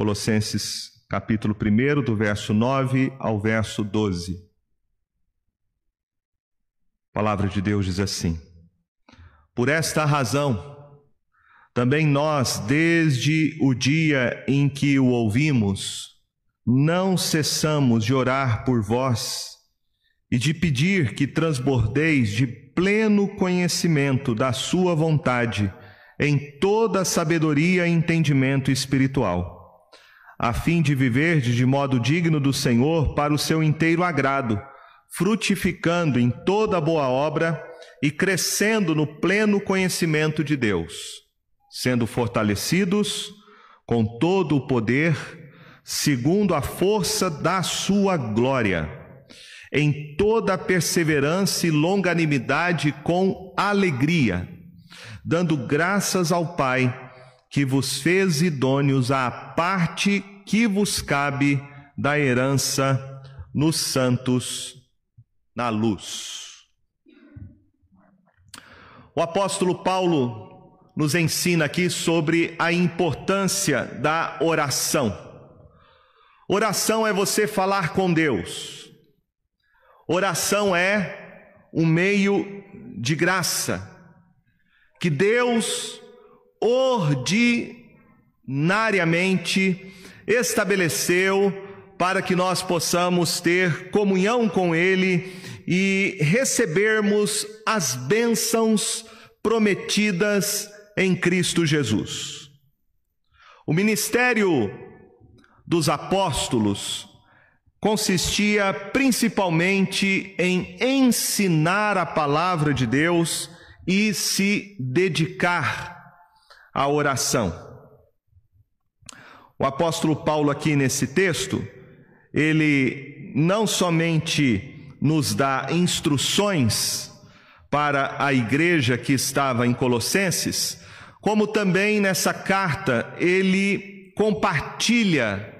Colossenses capítulo 1, do verso 9 ao verso 12. A palavra de Deus diz assim: Por esta razão, também nós, desde o dia em que o ouvimos, não cessamos de orar por vós e de pedir que transbordeis de pleno conhecimento da Sua vontade em toda sabedoria e entendimento espiritual a fim de viver de modo digno do Senhor para o seu inteiro agrado, frutificando em toda boa obra e crescendo no pleno conhecimento de Deus, sendo fortalecidos com todo o poder, segundo a força da sua glória, em toda perseverança e longanimidade com alegria, dando graças ao Pai que vos fez idôneos à parte que vos cabe da herança nos santos na luz. O apóstolo Paulo nos ensina aqui sobre a importância da oração. Oração é você falar com Deus. Oração é um meio de graça que Deus ordinariamente estabeleceu para que nós possamos ter comunhão com Ele e recebermos as bênçãos prometidas em Cristo Jesus. O ministério dos apóstolos consistia principalmente em ensinar a palavra de Deus e se dedicar à oração. O apóstolo Paulo, aqui nesse texto, ele não somente nos dá instruções para a igreja que estava em Colossenses, como também nessa carta ele compartilha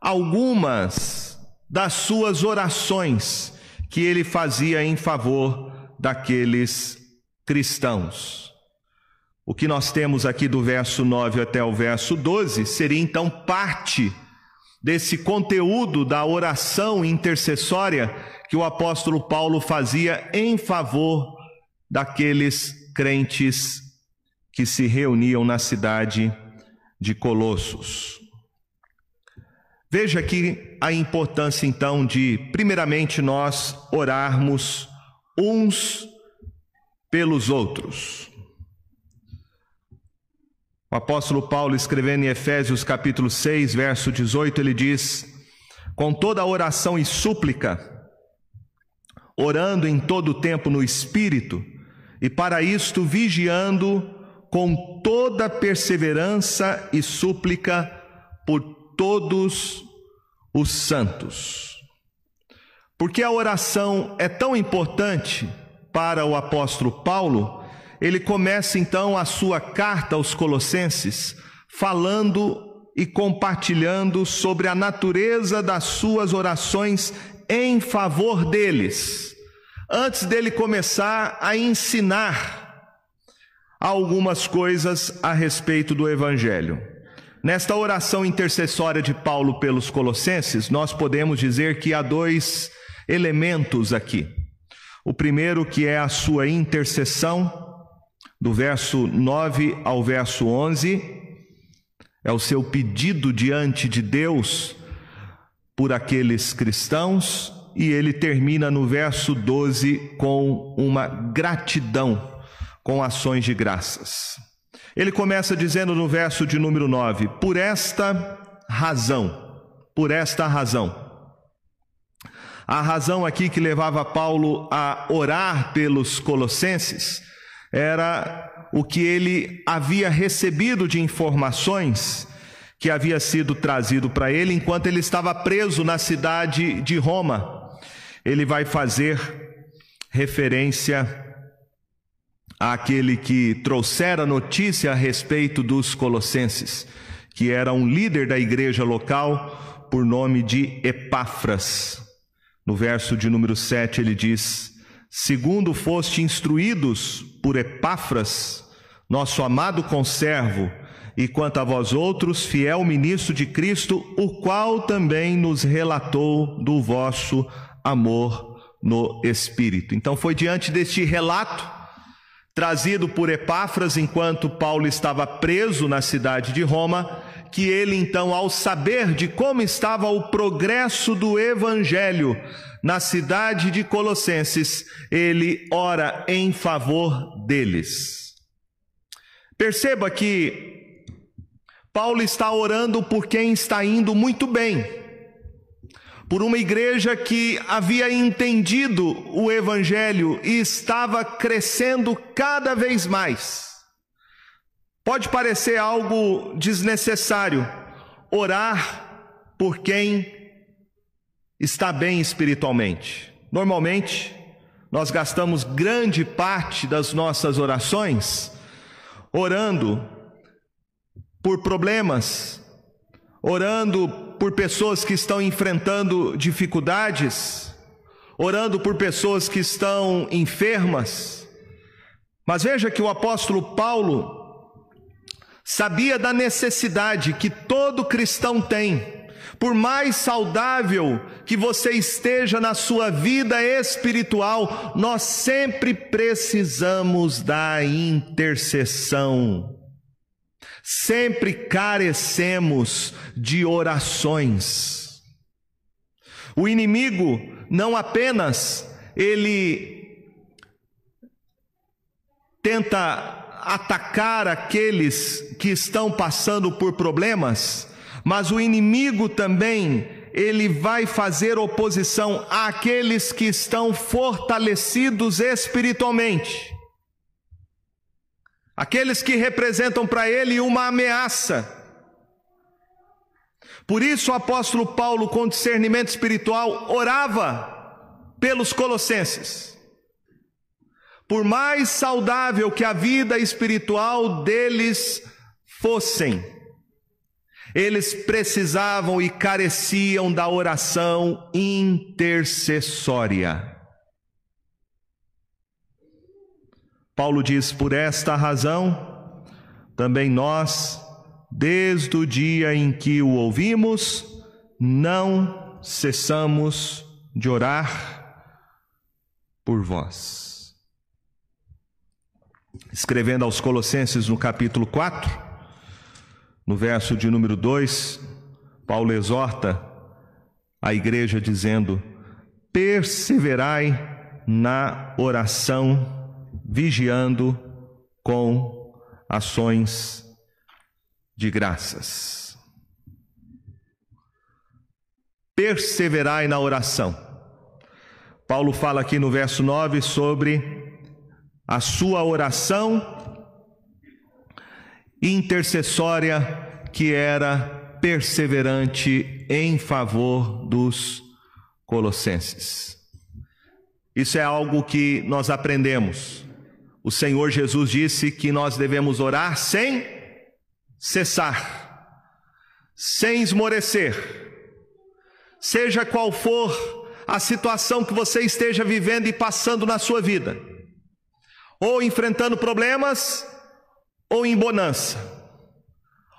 algumas das suas orações que ele fazia em favor daqueles cristãos. O que nós temos aqui do verso 9 até o verso 12 seria então parte desse conteúdo da oração intercessória que o apóstolo Paulo fazia em favor daqueles crentes que se reuniam na cidade de Colossos. Veja aqui a importância então de, primeiramente, nós orarmos uns pelos outros. O apóstolo Paulo, escrevendo em Efésios capítulo 6, verso 18, ele diz: Com toda oração e súplica, orando em todo o tempo no Espírito, e para isto vigiando com toda perseverança e súplica por todos os santos. Porque a oração é tão importante para o apóstolo Paulo, ele começa então a sua carta aos Colossenses falando e compartilhando sobre a natureza das suas orações em favor deles, antes dele começar a ensinar algumas coisas a respeito do Evangelho. Nesta oração intercessória de Paulo pelos Colossenses, nós podemos dizer que há dois elementos aqui. O primeiro que é a sua intercessão, do verso 9 ao verso 11, é o seu pedido diante de Deus por aqueles cristãos, e ele termina no verso 12 com uma gratidão, com ações de graças. Ele começa dizendo no verso de número 9: Por esta razão, por esta razão. A razão aqui que levava Paulo a orar pelos colossenses era o que ele havia recebido de informações que havia sido trazido para ele enquanto ele estava preso na cidade de Roma. Ele vai fazer referência àquele que trouxera notícia a respeito dos colossenses, que era um líder da igreja local por nome de Epáfras. No verso de número 7 ele diz: Segundo foste instruídos por Epáfras, nosso amado conservo, e quanto a vós outros, fiel ministro de Cristo, o qual também nos relatou do vosso amor no Espírito. Então foi diante deste relato trazido por Epáfras enquanto Paulo estava preso na cidade de Roma, que ele então, ao saber de como estava o progresso do evangelho na cidade de Colossenses, ele ora em favor deles. Perceba que Paulo está orando por quem está indo muito bem por uma igreja que havia entendido o Evangelho e estava crescendo cada vez mais. Pode parecer algo desnecessário orar por quem está bem espiritualmente. Normalmente, nós gastamos grande parte das nossas orações orando por problemas, orando por pessoas que estão enfrentando dificuldades, orando por pessoas que estão enfermas. Mas veja que o apóstolo Paulo sabia da necessidade que todo cristão tem. Por mais saudável que você esteja na sua vida espiritual, nós sempre precisamos da intercessão Sempre carecemos de orações. O inimigo não apenas ele tenta atacar aqueles que estão passando por problemas, mas o inimigo também ele vai fazer oposição àqueles que estão fortalecidos espiritualmente aqueles que representam para ele uma ameaça. Por isso o apóstolo Paulo, com discernimento espiritual, orava pelos colossenses. Por mais saudável que a vida espiritual deles fossem, eles precisavam e careciam da oração intercessória. Paulo diz: Por esta razão, também nós, desde o dia em que o ouvimos, não cessamos de orar por vós. Escrevendo aos Colossenses no capítulo 4, no verso de número 2, Paulo exorta a igreja dizendo: perseverai na oração vigiando com ações de graças. Perseverai na oração. Paulo fala aqui no verso 9 sobre a sua oração intercessória que era perseverante em favor dos colossenses. Isso é algo que nós aprendemos o Senhor Jesus disse que nós devemos orar sem cessar, sem esmorecer, seja qual for a situação que você esteja vivendo e passando na sua vida, ou enfrentando problemas, ou em bonança,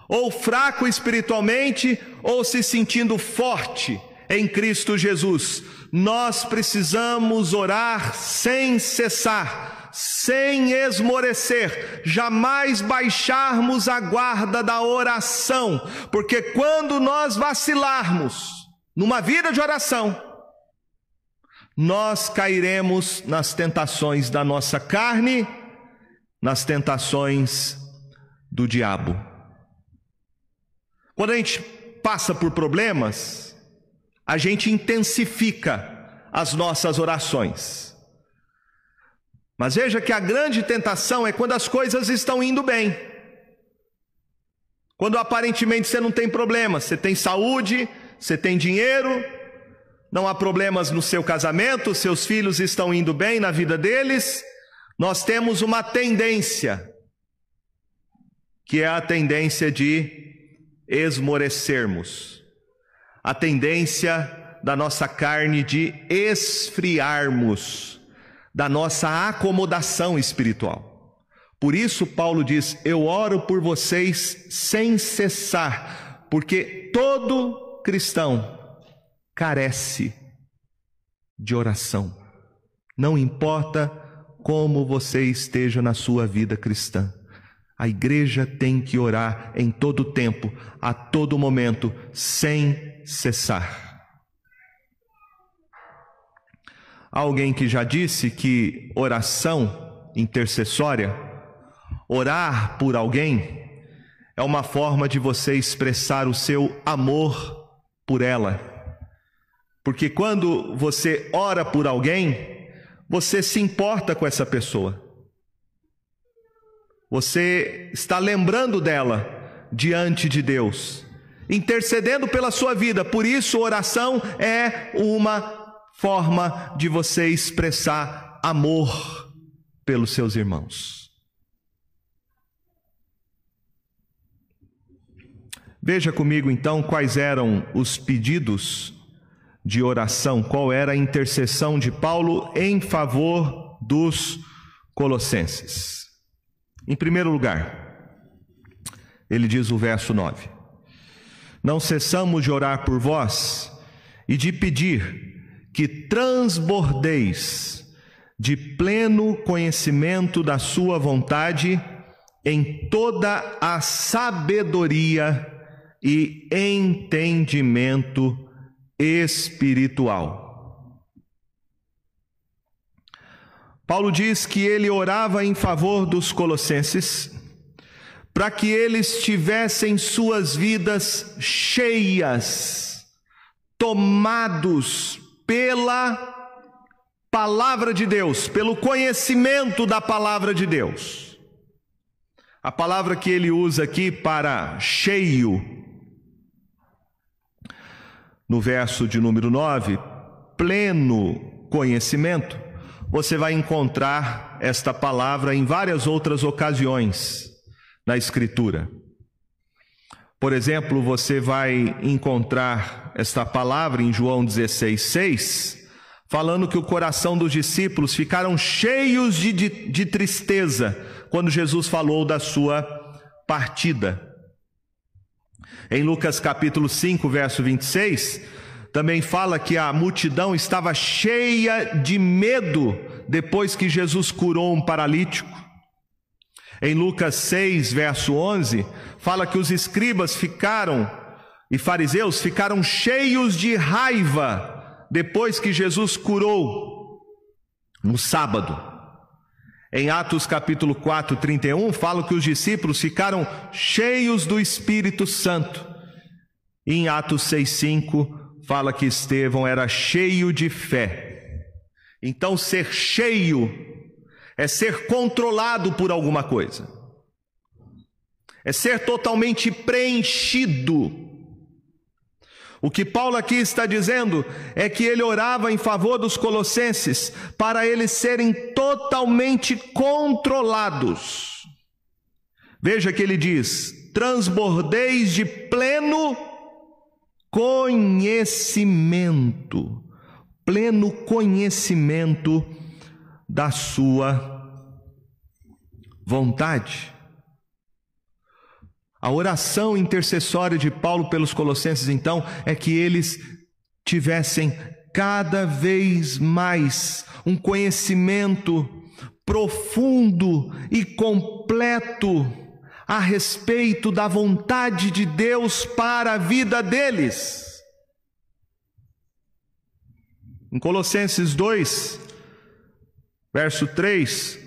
ou fraco espiritualmente, ou se sentindo forte em Cristo Jesus. Nós precisamos orar sem cessar sem esmorecer, jamais baixarmos a guarda da oração, porque quando nós vacilarmos numa vida de oração, nós cairemos nas tentações da nossa carne, nas tentações do diabo. Quando a gente passa por problemas, a gente intensifica as nossas orações. Mas veja que a grande tentação é quando as coisas estão indo bem. Quando aparentemente você não tem problema, você tem saúde, você tem dinheiro, não há problemas no seu casamento, seus filhos estão indo bem na vida deles, nós temos uma tendência, que é a tendência de esmorecermos, a tendência da nossa carne de esfriarmos da nossa acomodação espiritual. Por isso, Paulo diz: Eu oro por vocês sem cessar, porque todo cristão carece de oração. Não importa como você esteja na sua vida cristã. A igreja tem que orar em todo tempo, a todo momento, sem cessar. Alguém que já disse que oração intercessória, orar por alguém, é uma forma de você expressar o seu amor por ela. Porque quando você ora por alguém, você se importa com essa pessoa. Você está lembrando dela diante de Deus, intercedendo pela sua vida. Por isso, oração é uma forma de você expressar amor pelos seus irmãos. Veja comigo então quais eram os pedidos de oração, qual era a intercessão de Paulo em favor dos colossenses. Em primeiro lugar, ele diz o verso 9: Não cessamos de orar por vós e de pedir que transbordeis de pleno conhecimento da Sua vontade em toda a sabedoria e entendimento espiritual Paulo diz que ele orava em favor dos colossenses para que eles tivessem suas vidas cheias, tomados pela palavra de Deus, pelo conhecimento da palavra de Deus. A palavra que ele usa aqui para cheio, no verso de número 9, pleno conhecimento, você vai encontrar esta palavra em várias outras ocasiões na Escritura. Por exemplo, você vai encontrar esta palavra em João 16,6, falando que o coração dos discípulos ficaram cheios de, de, de tristeza quando Jesus falou da sua partida. Em Lucas capítulo 5, verso 26, também fala que a multidão estava cheia de medo depois que Jesus curou um paralítico. Em Lucas 6, verso 11, fala que os escribas ficaram e fariseus ficaram cheios de raiva depois que Jesus curou no sábado. Em Atos capítulo 4, 31, fala que os discípulos ficaram cheios do Espírito Santo. E em Atos 6, 5, fala que Estevão era cheio de fé. Então, ser cheio é ser controlado por alguma coisa, é ser totalmente preenchido. O que Paulo aqui está dizendo é que ele orava em favor dos colossenses para eles serem totalmente controlados. Veja que ele diz: transbordeis de pleno conhecimento, pleno conhecimento da sua vontade. A oração intercessória de Paulo pelos Colossenses, então, é que eles tivessem cada vez mais um conhecimento profundo e completo a respeito da vontade de Deus para a vida deles. Em Colossenses 2, verso 3,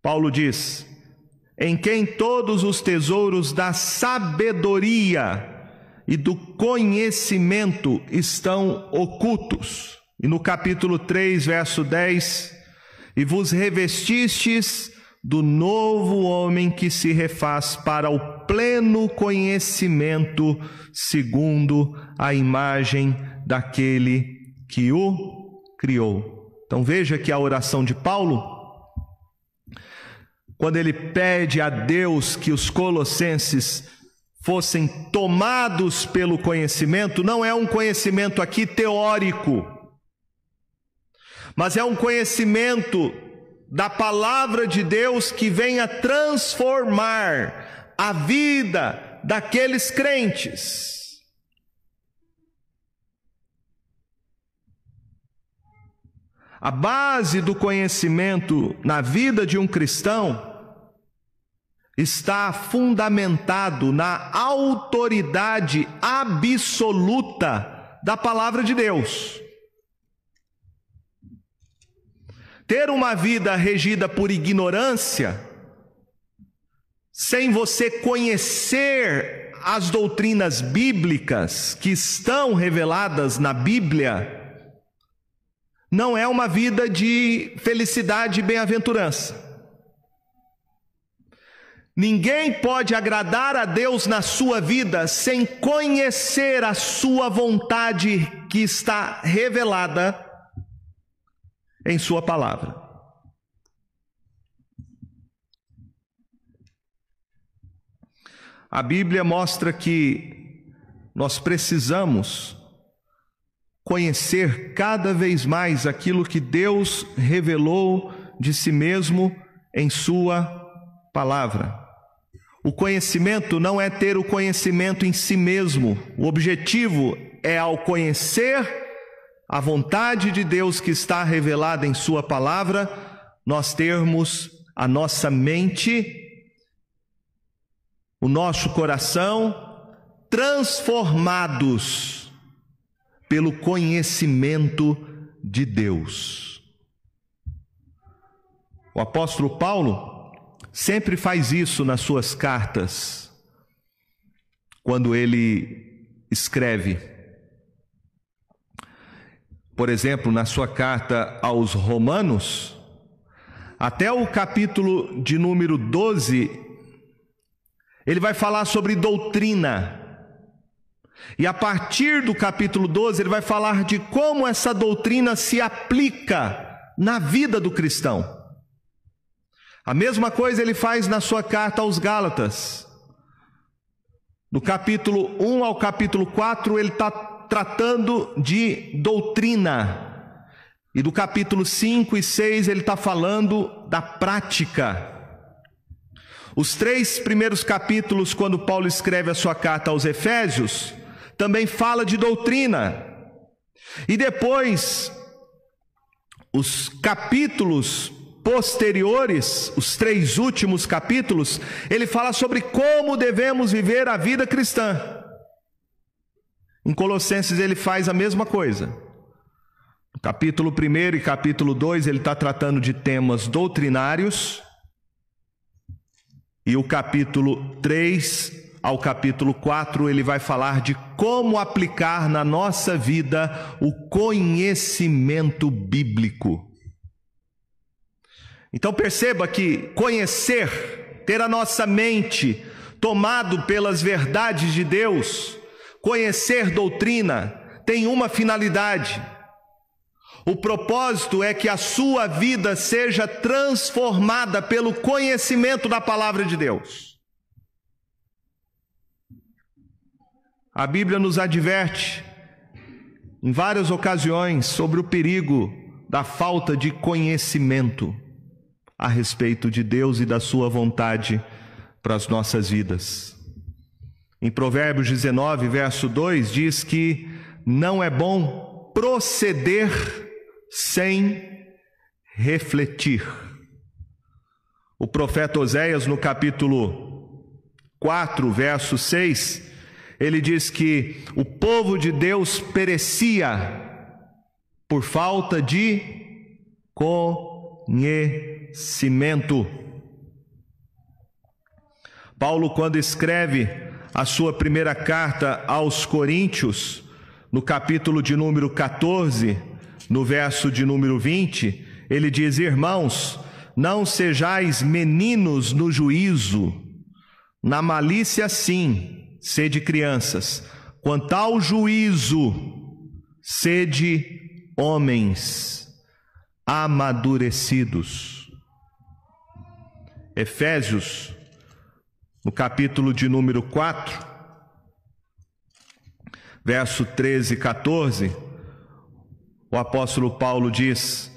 Paulo diz: Em quem todos os tesouros da sabedoria e do conhecimento estão ocultos. E no capítulo 3, verso 10, e vos revestistes do novo homem que se refaz para o pleno conhecimento, segundo a imagem daquele que o criou. Então veja que a oração de Paulo, quando ele pede a Deus que os colossenses fossem tomados pelo conhecimento, não é um conhecimento aqui teórico, mas é um conhecimento da palavra de Deus que venha transformar a vida daqueles crentes. A base do conhecimento na vida de um cristão está fundamentado na autoridade absoluta da palavra de Deus. Ter uma vida regida por ignorância, sem você conhecer as doutrinas bíblicas que estão reveladas na Bíblia, não é uma vida de felicidade e bem-aventurança. Ninguém pode agradar a Deus na sua vida sem conhecer a sua vontade que está revelada em Sua palavra. A Bíblia mostra que nós precisamos conhecer cada vez mais aquilo que Deus revelou de si mesmo em Sua palavra. O conhecimento não é ter o conhecimento em si mesmo, o objetivo é, ao conhecer a vontade de Deus que está revelada em Sua palavra, nós termos a nossa mente, o nosso coração transformados pelo conhecimento de Deus. O apóstolo Paulo sempre faz isso nas suas cartas, quando ele escreve. Por exemplo, na sua carta aos Romanos, até o capítulo de número 12, ele vai falar sobre doutrina. E a partir do capítulo 12, ele vai falar de como essa doutrina se aplica na vida do cristão. A mesma coisa ele faz na sua carta aos Gálatas. Do capítulo 1 ao capítulo 4, ele está tratando de doutrina. E do capítulo 5 e 6, ele está falando da prática. Os três primeiros capítulos, quando Paulo escreve a sua carta aos Efésios, também fala de doutrina. E depois, os capítulos posteriores, os três últimos capítulos, ele fala sobre como devemos viver a vida cristã. Em Colossenses ele faz a mesma coisa. No capítulo 1 e capítulo 2 ele está tratando de temas doutrinários. E o capítulo 3 ao capítulo 4 ele vai falar de como aplicar na nossa vida o conhecimento bíblico. Então perceba que conhecer, ter a nossa mente tomado pelas verdades de Deus, conhecer doutrina, tem uma finalidade. O propósito é que a sua vida seja transformada pelo conhecimento da palavra de Deus. A Bíblia nos adverte em várias ocasiões sobre o perigo da falta de conhecimento a respeito de Deus e da Sua vontade para as nossas vidas. Em Provérbios 19, verso 2, diz que não é bom proceder sem refletir. O profeta Oséias, no capítulo 4, verso 6, ele diz que o povo de Deus perecia por falta de conhecimento. Paulo, quando escreve a sua primeira carta aos Coríntios, no capítulo de número 14, no verso de número 20, ele diz: Irmãos, não sejais meninos no juízo, na malícia sim, sede crianças, quanto ao juízo, sede homens amadurecidos. Efésios, no capítulo de número 4, verso 13 e 14, o apóstolo Paulo diz: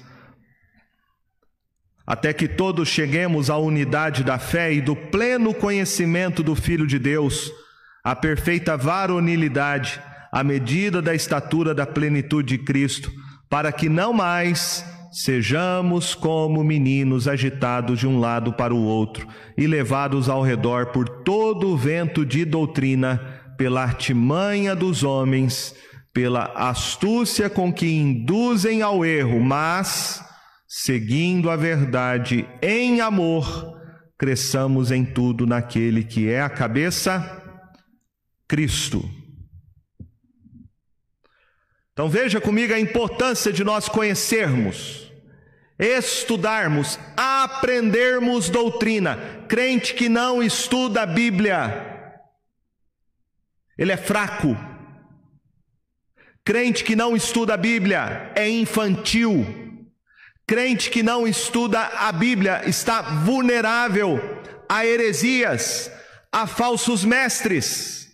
até que todos cheguemos à unidade da fé e do pleno conhecimento do Filho de Deus, à perfeita varonilidade, à medida da estatura da plenitude de Cristo, para que não mais sejamos como meninos agitados de um lado para o outro e levados ao redor por todo o vento de doutrina, pela artimanha dos homens, pela astúcia com que induzem ao erro, mas seguindo a verdade em amor, cresçamos em tudo naquele que é a cabeça, Cristo. Então veja comigo a importância de nós conhecermos, estudarmos, aprendermos doutrina. Crente que não estuda a Bíblia, ele é fraco. Crente que não estuda a Bíblia é infantil. Crente que não estuda a Bíblia está vulnerável a heresias, a falsos mestres.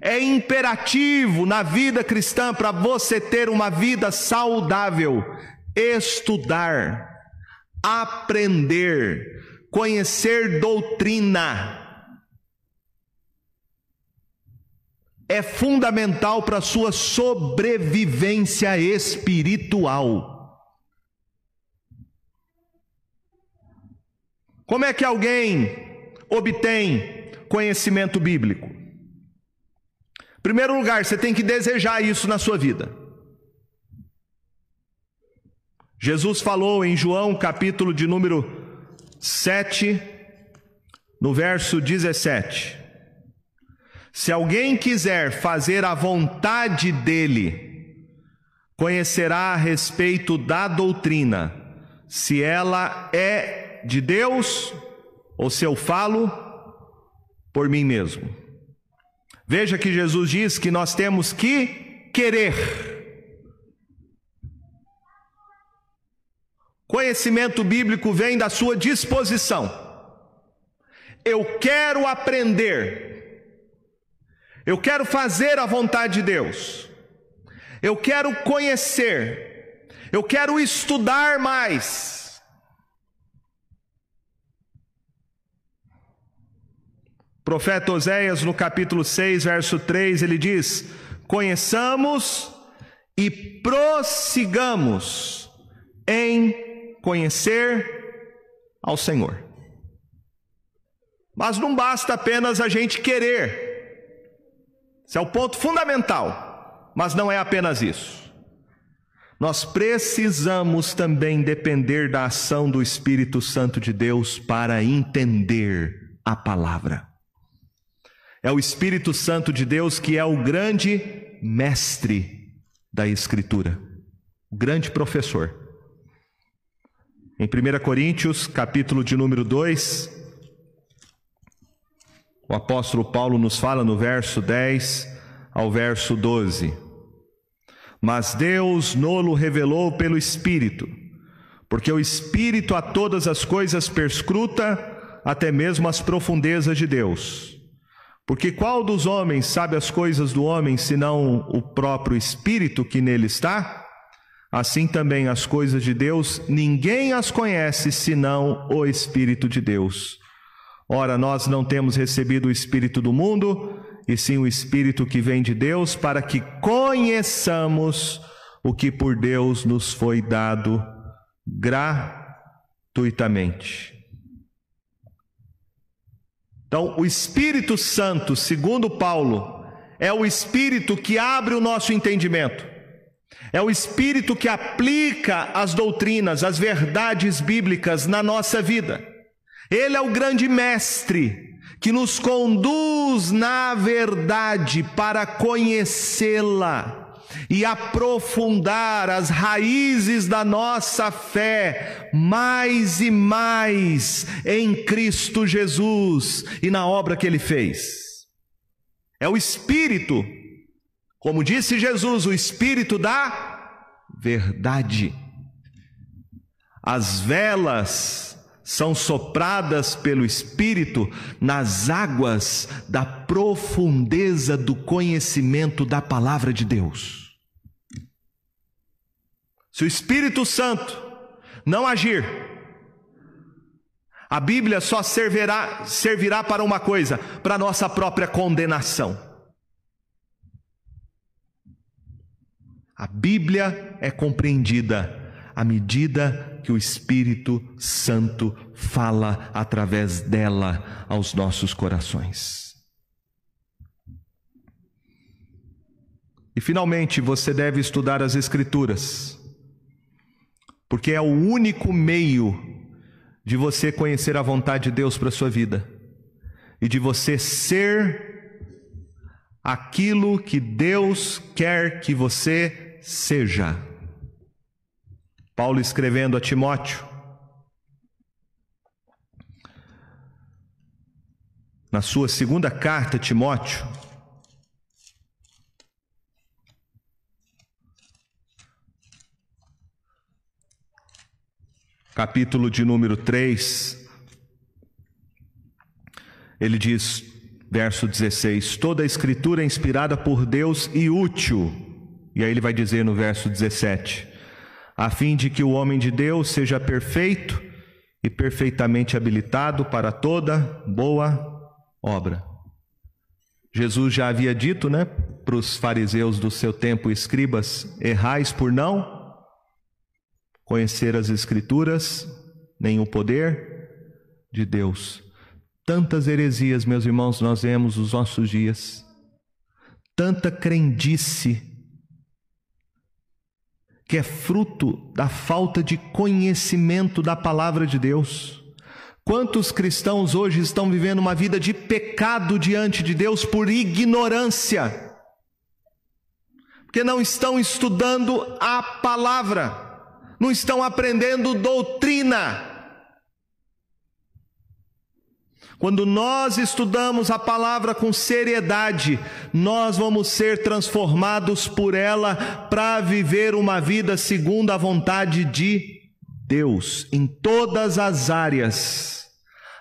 É imperativo na vida cristã para você ter uma vida saudável, estudar, aprender, conhecer doutrina. é fundamental para a sua sobrevivência espiritual. Como é que alguém obtém conhecimento bíblico? Primeiro lugar, você tem que desejar isso na sua vida. Jesus falou em João, capítulo de número 7, no verso 17: se alguém quiser fazer a vontade dele, conhecerá a respeito da doutrina, se ela é de Deus ou se eu falo por mim mesmo. Veja que Jesus diz que nós temos que querer. Conhecimento bíblico vem da sua disposição. Eu quero aprender eu quero fazer a vontade de Deus. Eu quero conhecer. Eu quero estudar mais. Profeta Oséias, no capítulo 6, verso 3, ele diz: Conheçamos e prossigamos em conhecer ao Senhor. Mas não basta apenas a gente querer. Esse é o ponto fundamental, mas não é apenas isso. Nós precisamos também depender da ação do Espírito Santo de Deus para entender a palavra. É o Espírito Santo de Deus que é o grande mestre da Escritura, o grande professor. Em 1 Coríntios, capítulo de número 2, o apóstolo Paulo nos fala no verso 10 ao verso 12. Mas Deus nolo revelou pelo Espírito, porque o Espírito a todas as coisas perscruta, até mesmo as profundezas de Deus. Porque qual dos homens sabe as coisas do homem, senão o próprio Espírito que nele está? Assim também as coisas de Deus, ninguém as conhece senão o Espírito de Deus. Ora, nós não temos recebido o Espírito do mundo, e sim o Espírito que vem de Deus, para que conheçamos o que por Deus nos foi dado gratuitamente. Então, o Espírito Santo, segundo Paulo, é o Espírito que abre o nosso entendimento. É o Espírito que aplica as doutrinas, as verdades bíblicas na nossa vida. Ele é o grande mestre que nos conduz na verdade para conhecê-la e aprofundar as raízes da nossa fé mais e mais em Cristo Jesus e na obra que ele fez. É o Espírito, como disse Jesus, o Espírito da verdade. As velas são sopradas pelo Espírito nas águas da profundeza do conhecimento da palavra de Deus. Se o Espírito Santo não agir. A Bíblia só servirá, servirá para uma coisa, para nossa própria condenação. A Bíblia é compreendida à medida que o Espírito Santo fala através dela aos nossos corações. E finalmente, você deve estudar as Escrituras, porque é o único meio de você conhecer a vontade de Deus para a sua vida e de você ser aquilo que Deus quer que você seja. Paulo escrevendo a Timóteo, na sua segunda carta, Timóteo, capítulo de número 3, ele diz, verso 16: Toda a escritura é inspirada por Deus e útil. E aí ele vai dizer no verso 17: A fim de que o homem de Deus seja perfeito e perfeitamente habilitado para toda boa obra. Jesus já havia dito, né, para os fariseus do seu tempo, escribas, errais por não conhecer as Escrituras, nem o poder de Deus. Tantas heresias, meus irmãos, nós vemos nos nossos dias, tanta crendice, que é fruto da falta de conhecimento da palavra de Deus. Quantos cristãos hoje estão vivendo uma vida de pecado diante de Deus por ignorância, porque não estão estudando a palavra não estão aprendendo doutrina. Quando nós estudamos a palavra com seriedade, nós vamos ser transformados por ela para viver uma vida segundo a vontade de Deus, em todas as áreas.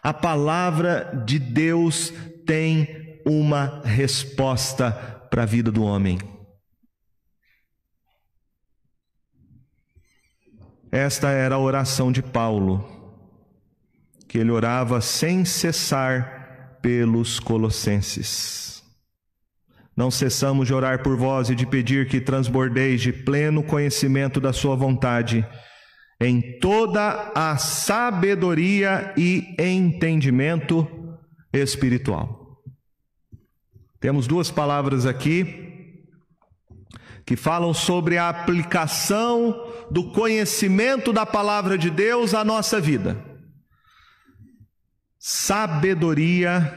A palavra de Deus tem uma resposta para a vida do homem. Esta era a oração de Paulo, que ele orava sem cessar pelos colossenses. Não cessamos de orar por vós e de pedir que transbordeis de pleno conhecimento da Sua vontade, em toda a sabedoria e entendimento espiritual. Temos duas palavras aqui que falam sobre a aplicação do conhecimento da palavra de Deus à nossa vida. Sabedoria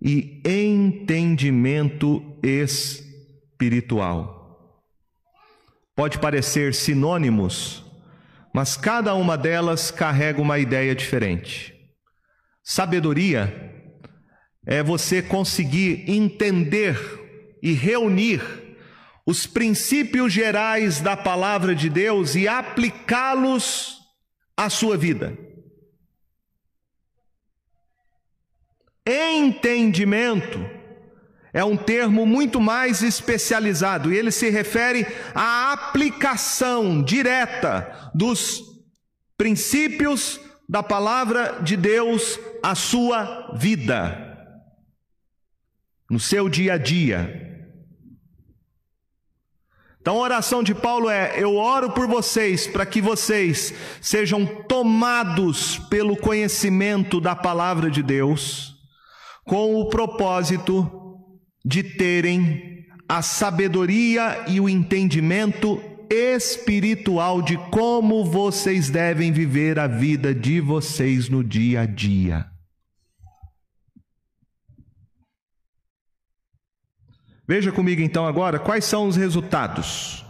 e entendimento espiritual. Pode parecer sinônimos, mas cada uma delas carrega uma ideia diferente. Sabedoria é você conseguir entender e reunir os princípios gerais da palavra de Deus e aplicá-los à sua vida. Entendimento é um termo muito mais especializado e ele se refere à aplicação direta dos princípios da palavra de Deus à sua vida, no seu dia a dia. Então a oração de Paulo é: Eu oro por vocês para que vocês sejam tomados pelo conhecimento da palavra de Deus, com o propósito de terem a sabedoria e o entendimento espiritual de como vocês devem viver a vida de vocês no dia a dia. Veja comigo então agora quais são os resultados.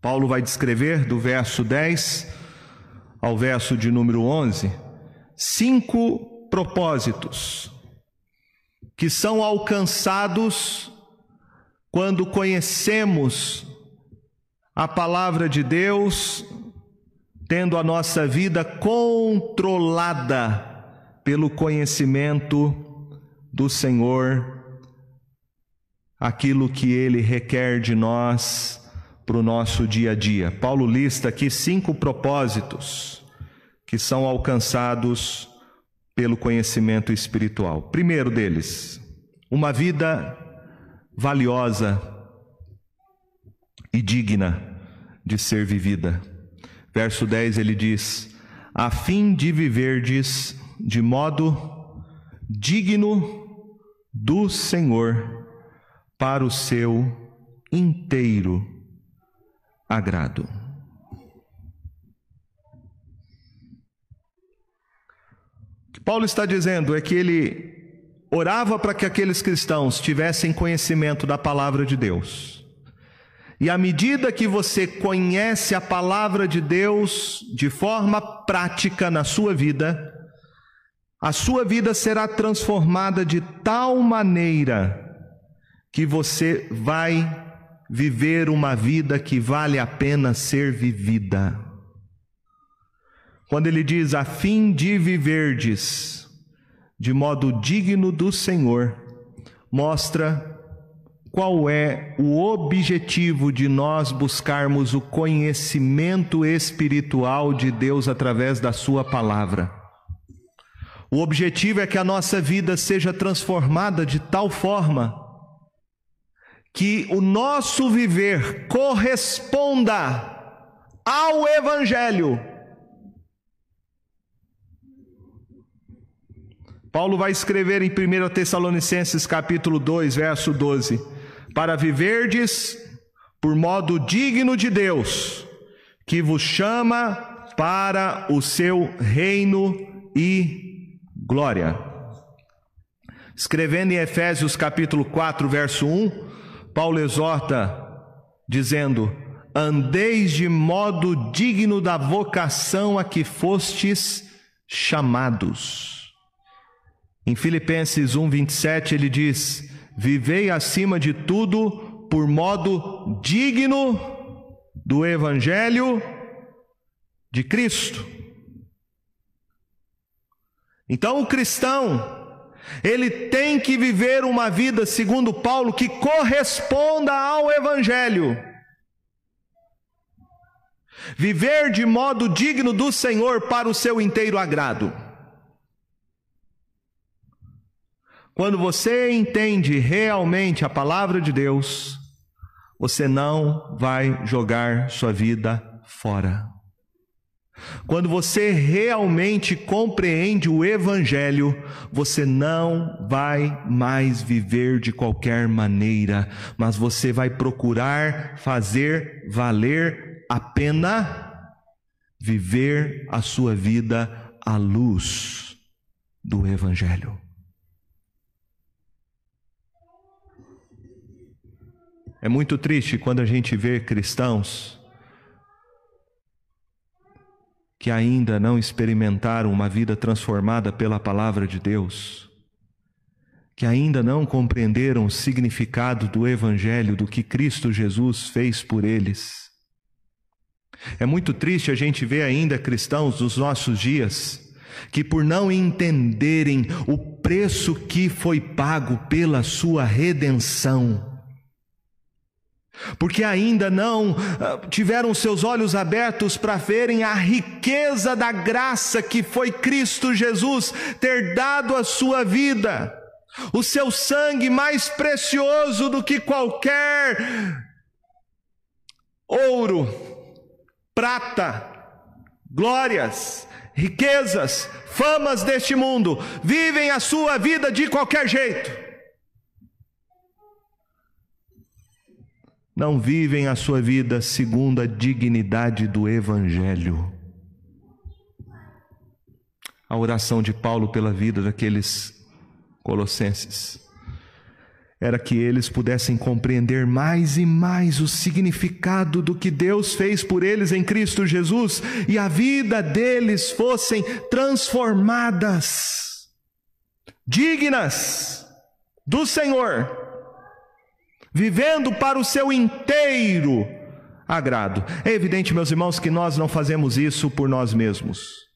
Paulo vai descrever do verso 10 ao verso de número 11 cinco propósitos que são alcançados quando conhecemos a palavra de Deus, tendo a nossa vida controlada pelo conhecimento do Senhor aquilo que Ele requer de nós para o nosso dia a dia. Paulo lista aqui cinco propósitos que são alcançados pelo conhecimento espiritual. Primeiro deles, uma vida valiosa e digna de ser vivida. Verso 10 ele diz: a fim de viverdes de modo digno do Senhor, para o seu inteiro agrado. Paulo está dizendo é que ele orava para que aqueles cristãos tivessem conhecimento da palavra de Deus e à medida que você conhece a palavra de Deus de forma prática na sua vida, a sua vida será transformada de tal maneira que você vai viver uma vida que vale a pena ser vivida. Quando ele diz a fim de viverdes de modo digno do Senhor, mostra qual é o objetivo de nós buscarmos o conhecimento espiritual de Deus através da Sua palavra. O objetivo é que a nossa vida seja transformada de tal forma que o nosso viver corresponda ao Evangelho. Paulo vai escrever em 1 Tessalonicenses capítulo 2, verso 12 para viverdes por modo digno de Deus, que vos chama para o seu reino e glória. Escrevendo em Efésios capítulo 4, verso 1, Paulo exorta dizendo: Andeis de modo digno da vocação a que fostes chamados. Em Filipenses 1, 27, ele diz: vivei acima de tudo por modo digno do Evangelho de Cristo. Então, o cristão, ele tem que viver uma vida, segundo Paulo, que corresponda ao Evangelho. Viver de modo digno do Senhor para o seu inteiro agrado. Quando você entende realmente a palavra de Deus, você não vai jogar sua vida fora. Quando você realmente compreende o Evangelho, você não vai mais viver de qualquer maneira, mas você vai procurar fazer valer a pena viver a sua vida à luz do Evangelho. É muito triste quando a gente vê cristãos que ainda não experimentaram uma vida transformada pela palavra de Deus, que ainda não compreenderam o significado do Evangelho, do que Cristo Jesus fez por eles. É muito triste a gente ver ainda cristãos dos nossos dias que, por não entenderem o preço que foi pago pela sua redenção, porque ainda não ah, tiveram seus olhos abertos para verem a riqueza da graça que foi Cristo Jesus ter dado a sua vida, o seu sangue mais precioso do que qualquer ouro, prata, glórias, riquezas, famas deste mundo, vivem a sua vida de qualquer jeito. Não vivem a sua vida segundo a dignidade do Evangelho. A oração de Paulo pela vida daqueles colossenses era que eles pudessem compreender mais e mais o significado do que Deus fez por eles em Cristo Jesus e a vida deles fossem transformadas, dignas do Senhor vivendo para o seu inteiro agrado. É evidente, meus irmãos, que nós não fazemos isso por nós mesmos.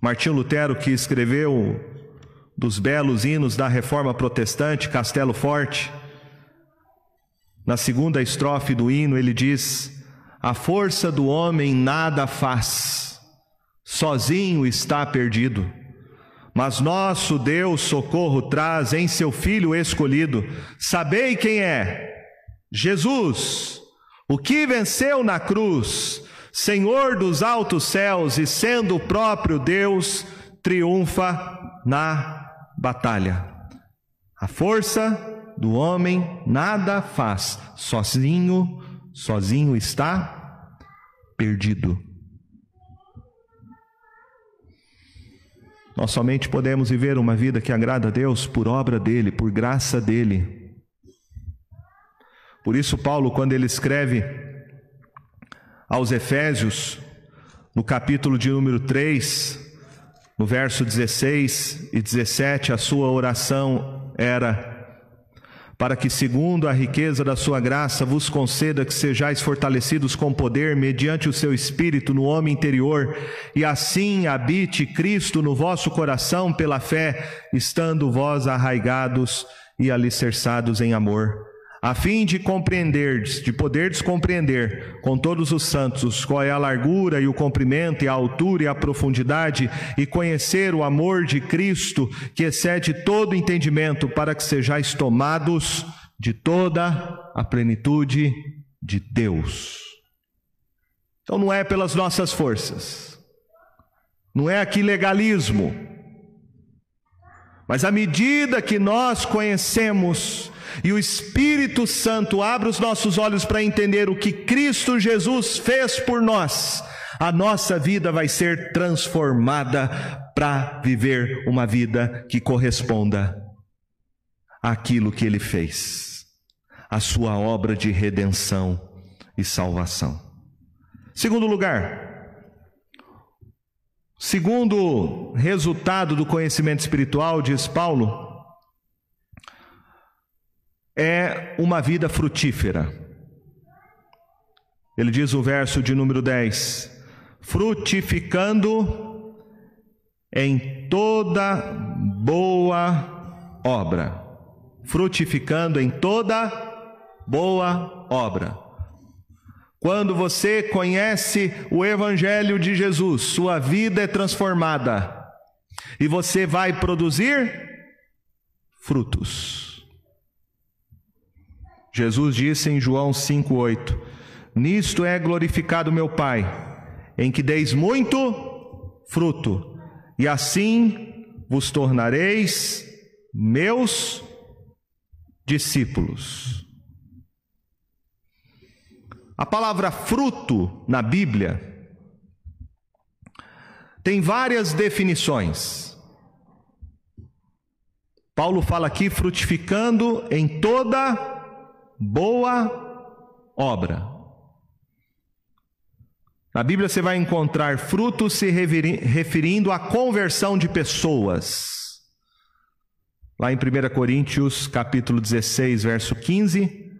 Martinho Lutero, que escreveu dos belos hinos da reforma protestante, Castelo Forte, Na segunda estrofe do hino, ele diz: A força do homem nada faz, sozinho está perdido. Mas nosso Deus socorro traz em seu Filho escolhido. Sabei quem é? Jesus, o que venceu na cruz, Senhor dos altos céus e sendo o próprio Deus, triunfa na batalha. A força do homem nada faz, sozinho, sozinho está perdido. Nós somente podemos viver uma vida que agrada a Deus por obra dele, por graça dele. Por isso, Paulo, quando ele escreve aos Efésios, no capítulo de número 3, no verso 16 e 17, a sua oração era: para que, segundo a riqueza da sua graça, vos conceda que sejais fortalecidos com poder mediante o seu espírito no homem interior, e assim habite Cristo no vosso coração pela fé, estando vós arraigados e alicerçados em amor a fim de compreenderdes, de poderdes compreender com todos os santos qual é a largura e o comprimento e a altura e a profundidade e conhecer o amor de Cristo que excede todo entendimento para que sejais tomados de toda a plenitude de Deus. Então não é pelas nossas forças. Não é aqui legalismo. Mas à medida que nós conhecemos e o Espírito Santo abre os nossos olhos para entender o que Cristo Jesus fez por nós, a nossa vida vai ser transformada para viver uma vida que corresponda àquilo que Ele fez, a sua obra de redenção e salvação. Segundo lugar, segundo resultado do conhecimento espiritual, diz Paulo, é uma vida frutífera. Ele diz o verso de número 10: frutificando em toda boa obra. Frutificando em toda boa obra. Quando você conhece o Evangelho de Jesus, sua vida é transformada e você vai produzir frutos. Jesus disse em João 5,8: Nisto é glorificado meu Pai, em que deis muito fruto, e assim vos tornareis meus discípulos. A palavra fruto na Bíblia tem várias definições. Paulo fala aqui frutificando em toda boa obra. Na Bíblia você vai encontrar frutos se referindo à conversão de pessoas. Lá em 1 Coríntios, capítulo 16, verso 15,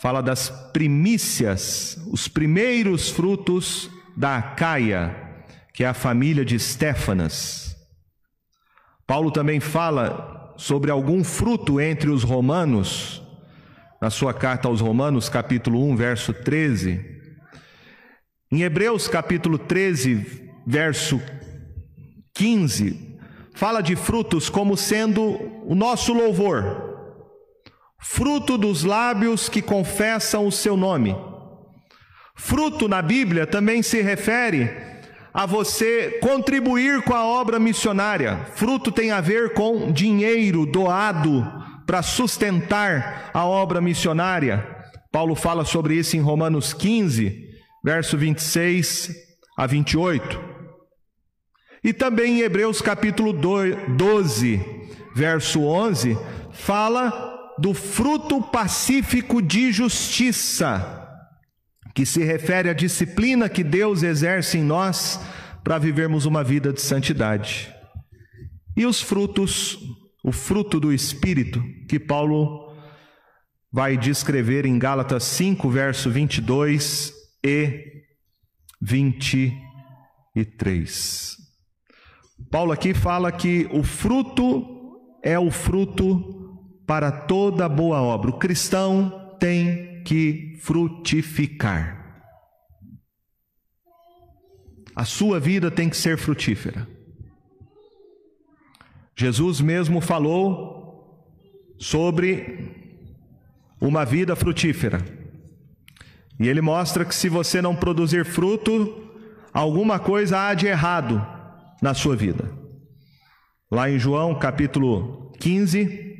fala das primícias, os primeiros frutos da Acaia, que é a família de Stefanas. Paulo também fala sobre algum fruto entre os romanos, na sua carta aos Romanos, capítulo 1, verso 13. Em Hebreus, capítulo 13, verso 15, fala de frutos como sendo o nosso louvor, fruto dos lábios que confessam o seu nome. Fruto na Bíblia também se refere a você contribuir com a obra missionária. Fruto tem a ver com dinheiro doado para sustentar a obra missionária. Paulo fala sobre isso em Romanos 15, verso 26 a 28. E também em Hebreus capítulo 12, verso 11, fala do fruto pacífico de justiça, que se refere à disciplina que Deus exerce em nós para vivermos uma vida de santidade. E os frutos o fruto do Espírito, que Paulo vai descrever em Gálatas 5, verso 22 e 23. Paulo aqui fala que o fruto é o fruto para toda boa obra. O cristão tem que frutificar. A sua vida tem que ser frutífera. Jesus mesmo falou sobre uma vida frutífera. E ele mostra que se você não produzir fruto, alguma coisa há de errado na sua vida. Lá em João capítulo 15,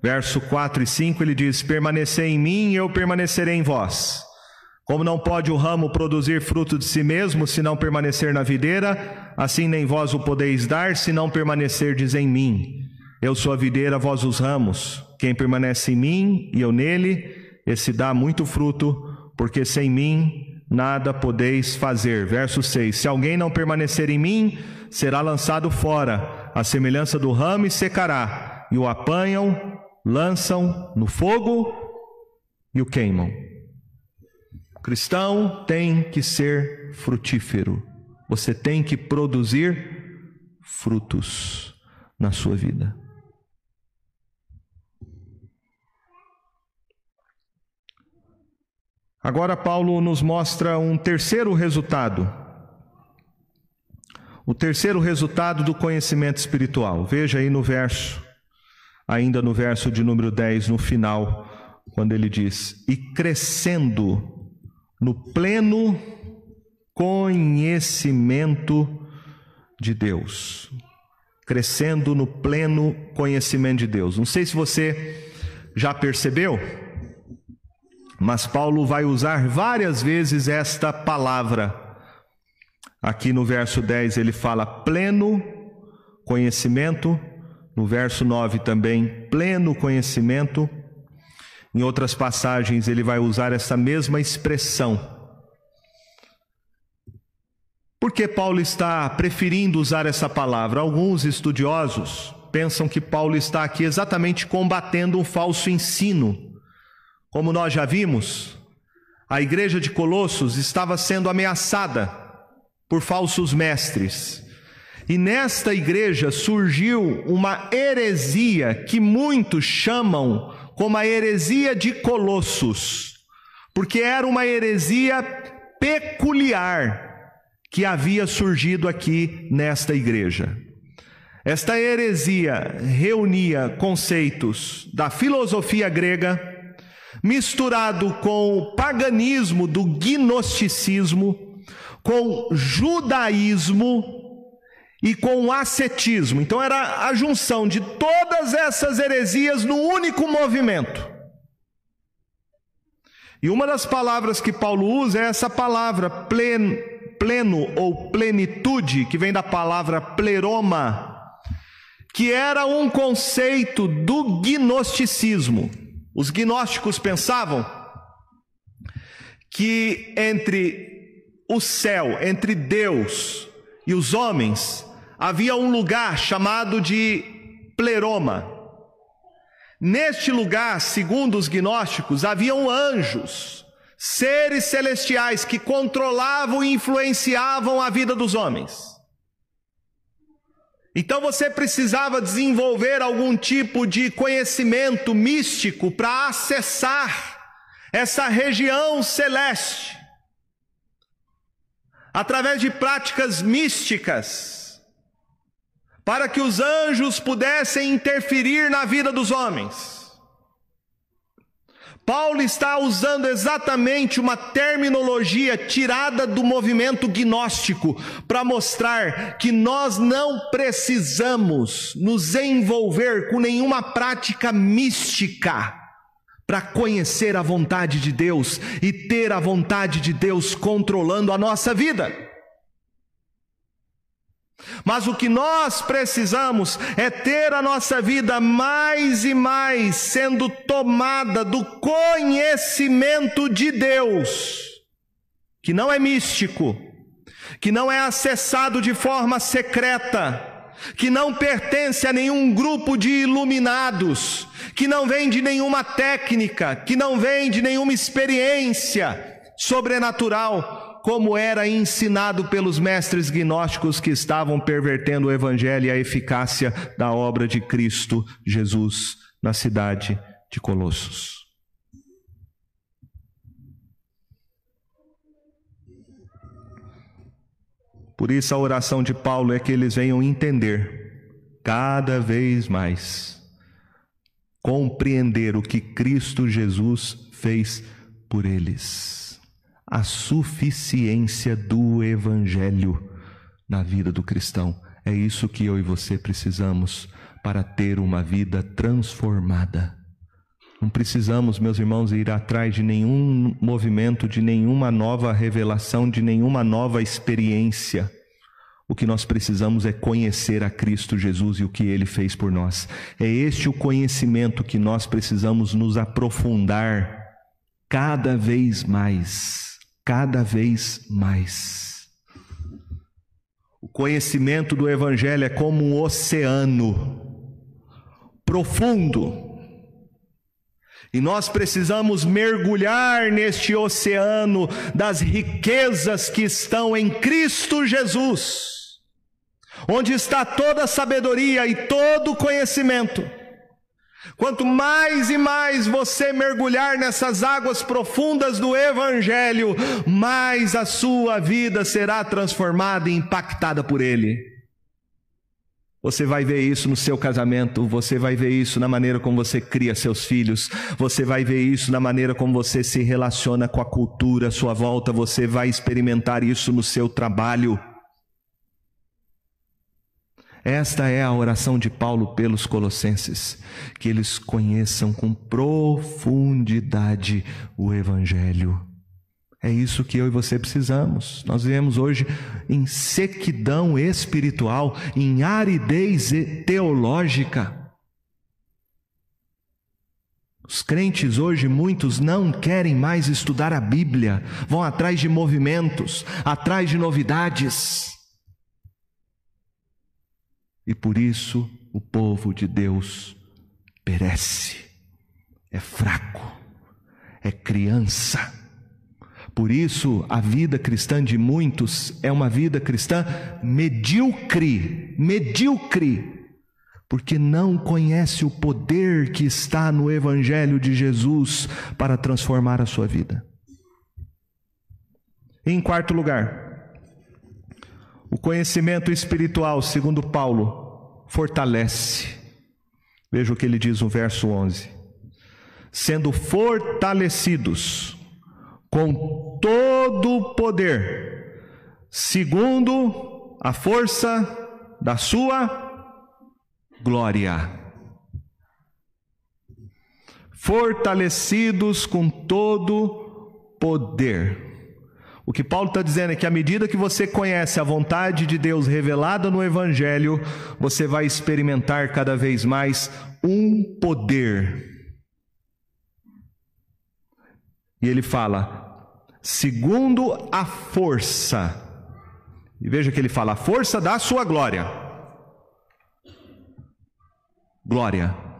verso 4 e 5, ele diz: Permanecei em mim e eu permanecerei em vós. Como não pode o ramo produzir fruto de si mesmo se não permanecer na videira, assim nem vós o podeis dar se não permanecerdes em mim. Eu sou a videira, vós os ramos. Quem permanece em mim e eu nele, esse dá muito fruto, porque sem mim nada podeis fazer. Verso 6: Se alguém não permanecer em mim, será lançado fora, a semelhança do ramo e secará, e o apanham, lançam no fogo e o queimam. Cristão tem que ser frutífero. Você tem que produzir frutos na sua vida. Agora, Paulo nos mostra um terceiro resultado. O terceiro resultado do conhecimento espiritual. Veja aí no verso, ainda no verso de número 10, no final, quando ele diz: E crescendo no pleno conhecimento de Deus. Crescendo no pleno conhecimento de Deus. Não sei se você já percebeu, mas Paulo vai usar várias vezes esta palavra. Aqui no verso 10 ele fala pleno conhecimento, no verso 9 também pleno conhecimento. Em outras passagens, ele vai usar essa mesma expressão. Por que Paulo está preferindo usar essa palavra? Alguns estudiosos pensam que Paulo está aqui exatamente combatendo um falso ensino. Como nós já vimos, a igreja de Colossos estava sendo ameaçada por falsos mestres. E nesta igreja surgiu uma heresia que muitos chamam como a heresia de Colossos, porque era uma heresia peculiar que havia surgido aqui nesta igreja. Esta heresia reunia conceitos da filosofia grega, misturado com o paganismo do gnosticismo, com judaísmo e com o ascetismo. Então era a junção de todas essas heresias no único movimento. E uma das palavras que Paulo usa é essa palavra pleno, pleno ou plenitude, que vem da palavra pleroma, que era um conceito do gnosticismo. Os gnósticos pensavam que entre o céu, entre Deus e os homens, havia um lugar chamado de pleroma. Neste lugar, segundo os gnósticos, haviam anjos, seres celestiais que controlavam e influenciavam a vida dos homens. Então você precisava desenvolver algum tipo de conhecimento místico para acessar essa região celeste. Através de práticas místicas, para que os anjos pudessem interferir na vida dos homens. Paulo está usando exatamente uma terminologia tirada do movimento gnóstico para mostrar que nós não precisamos nos envolver com nenhuma prática mística para conhecer a vontade de Deus e ter a vontade de Deus controlando a nossa vida. Mas o que nós precisamos é ter a nossa vida mais e mais sendo tomada do conhecimento de Deus, que não é místico, que não é acessado de forma secreta, que não pertence a nenhum grupo de iluminados, que não vem de nenhuma técnica, que não vem de nenhuma experiência sobrenatural, como era ensinado pelos mestres gnósticos que estavam pervertendo o evangelho e a eficácia da obra de Cristo Jesus na cidade de Colossos. Por isso a oração de Paulo é que eles venham entender cada vez mais, compreender o que Cristo Jesus fez por eles. A suficiência do Evangelho na vida do cristão. É isso que eu e você precisamos para ter uma vida transformada. Não precisamos, meus irmãos, ir atrás de nenhum movimento, de nenhuma nova revelação, de nenhuma nova experiência. O que nós precisamos é conhecer a Cristo Jesus e o que ele fez por nós. É este o conhecimento que nós precisamos nos aprofundar cada vez mais, cada vez mais. O conhecimento do Evangelho é como um oceano profundo. E nós precisamos mergulhar neste oceano das riquezas que estão em Cristo Jesus, onde está toda a sabedoria e todo o conhecimento. Quanto mais e mais você mergulhar nessas águas profundas do Evangelho, mais a sua vida será transformada e impactada por Ele. Você vai ver isso no seu casamento, você vai ver isso na maneira como você cria seus filhos, você vai ver isso na maneira como você se relaciona com a cultura à sua volta, você vai experimentar isso no seu trabalho. Esta é a oração de Paulo pelos Colossenses, que eles conheçam com profundidade o Evangelho. É isso que eu e você precisamos. Nós vivemos hoje em sequidão espiritual, em aridez teológica. Os crentes hoje, muitos não querem mais estudar a Bíblia, vão atrás de movimentos, atrás de novidades. E por isso o povo de Deus perece, é fraco, é criança. Por isso a vida cristã de muitos é uma vida cristã medíocre, medíocre, porque não conhece o poder que está no Evangelho de Jesus para transformar a sua vida. Em quarto lugar, o conhecimento espiritual, segundo Paulo, fortalece. Veja o que ele diz no verso 11: sendo fortalecidos com todo o poder, segundo a força da sua glória. Fortalecidos com todo poder. O que Paulo está dizendo é que à medida que você conhece a vontade de Deus revelada no Evangelho, você vai experimentar cada vez mais um poder. E ele fala, segundo a força. E veja que ele fala, a força da sua glória. Glória.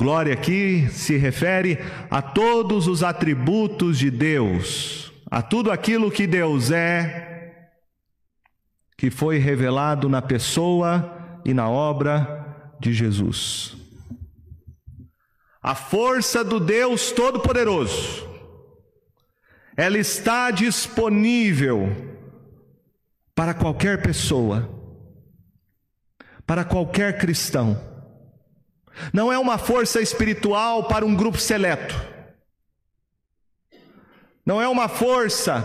Glória aqui se refere a todos os atributos de Deus, a tudo aquilo que Deus é, que foi revelado na pessoa e na obra de Jesus. A força do Deus Todo-Poderoso, ela está disponível para qualquer pessoa, para qualquer cristão. Não é uma força espiritual para um grupo seleto. Não é uma força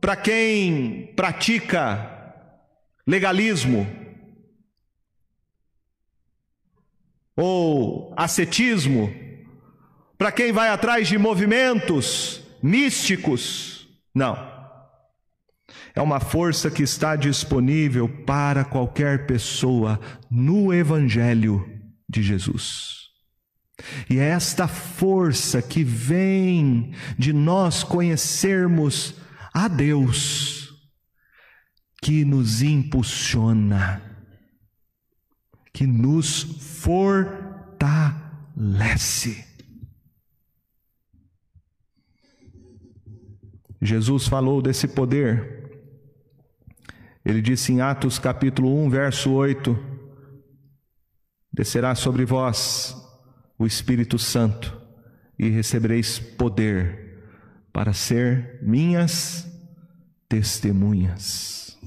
para quem pratica legalismo ou ascetismo, para quem vai atrás de movimentos místicos. Não. É uma força que está disponível para qualquer pessoa no Evangelho de Jesus. E é esta força que vem de nós conhecermos a Deus que nos impulsiona, que nos fortalece. Jesus falou desse poder. Ele disse em Atos capítulo 1, verso 8: Descerá sobre vós o Espírito Santo e recebereis poder para ser minhas testemunhas.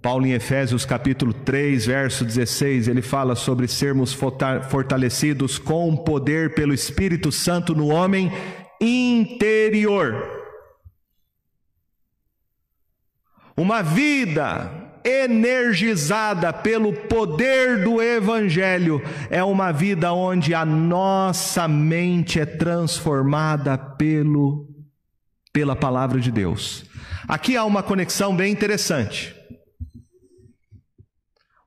Paulo em Efésios capítulo 3, verso 16, ele fala sobre sermos fortalecidos com poder pelo Espírito Santo no homem interior. Uma vida energizada pelo poder do Evangelho, é uma vida onde a nossa mente é transformada pelo, pela palavra de Deus. Aqui há uma conexão bem interessante.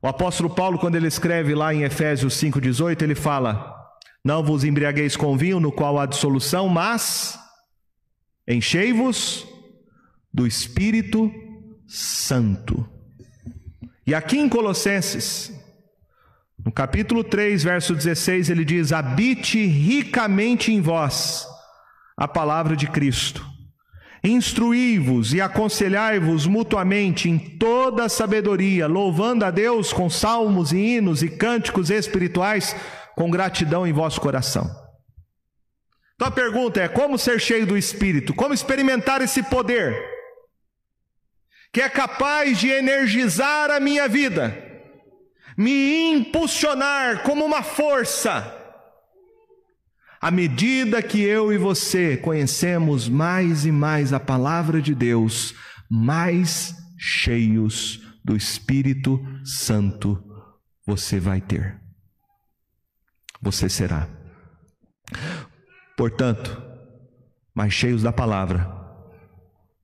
O apóstolo Paulo, quando ele escreve lá em Efésios 5,18, ele fala: Não vos embriagueis com vinho, no qual há dissolução, mas enchei-vos do Espírito Santo. E aqui em Colossenses, no capítulo 3, verso 16, ele diz: Habite ricamente em vós a palavra de Cristo. Instruí-vos e aconselhai-vos mutuamente em toda sabedoria, louvando a Deus com salmos e hinos e cânticos espirituais, com gratidão em vosso coração. Então a pergunta é: como ser cheio do Espírito? Como experimentar esse poder? Que é capaz de energizar a minha vida, me impulsionar como uma força. À medida que eu e você conhecemos mais e mais a palavra de Deus, mais cheios do Espírito Santo você vai ter. Você será. Portanto, mais cheios da palavra,